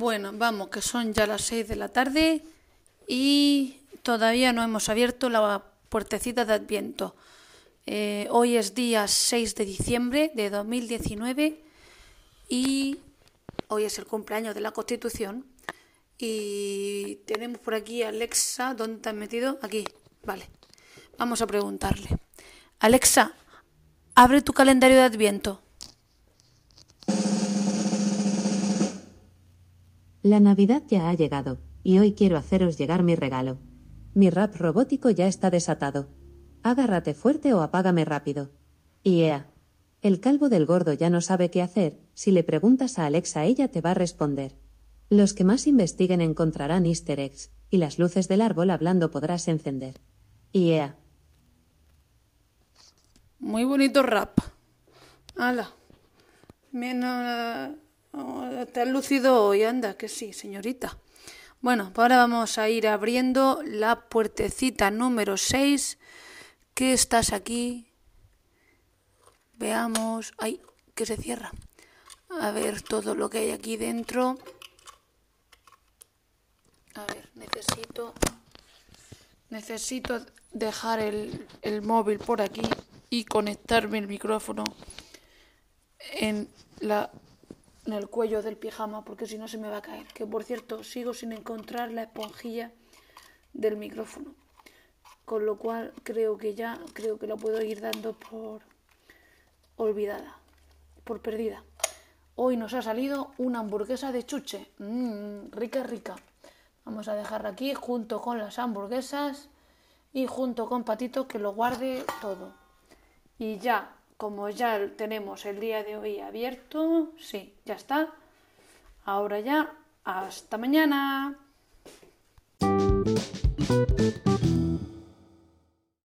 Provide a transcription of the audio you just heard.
Bueno, vamos, que son ya las 6 de la tarde y todavía no hemos abierto la puertecita de Adviento. Eh, hoy es día 6 de diciembre de 2019 y hoy es el cumpleaños de la Constitución. Y tenemos por aquí a Alexa. ¿Dónde te has metido? Aquí. Vale. Vamos a preguntarle. Alexa, abre tu calendario de Adviento. La Navidad ya ha llegado, y hoy quiero haceros llegar mi regalo. Mi rap robótico ya está desatado. Agárrate fuerte o apágame rápido. Y ea. El calvo del gordo ya no sabe qué hacer, si le preguntas a Alexa ella te va a responder. Los que más investiguen encontrarán easter eggs, y las luces del árbol hablando podrás encender. Y ea. Muy bonito rap. Hala. Menos Oh, te has lucido hoy, anda, que sí, señorita. Bueno, pues ahora vamos a ir abriendo la puertecita número 6. ¿Qué estás aquí? Veamos. ¡Ay! Que se cierra. A ver todo lo que hay aquí dentro. A ver, necesito. Necesito dejar el, el móvil por aquí y conectarme el micrófono en la en el cuello del pijama porque si no se me va a caer. Que por cierto, sigo sin encontrar la esponjilla del micrófono. Con lo cual creo que ya, creo que la puedo ir dando por olvidada, por perdida. Hoy nos ha salido una hamburguesa de chuche. Mmm, rica, rica. Vamos a dejarla aquí junto con las hamburguesas y junto con Patito que lo guarde todo. Y ya como ya tenemos el día de hoy abierto, sí, ya está. Ahora ya, hasta mañana.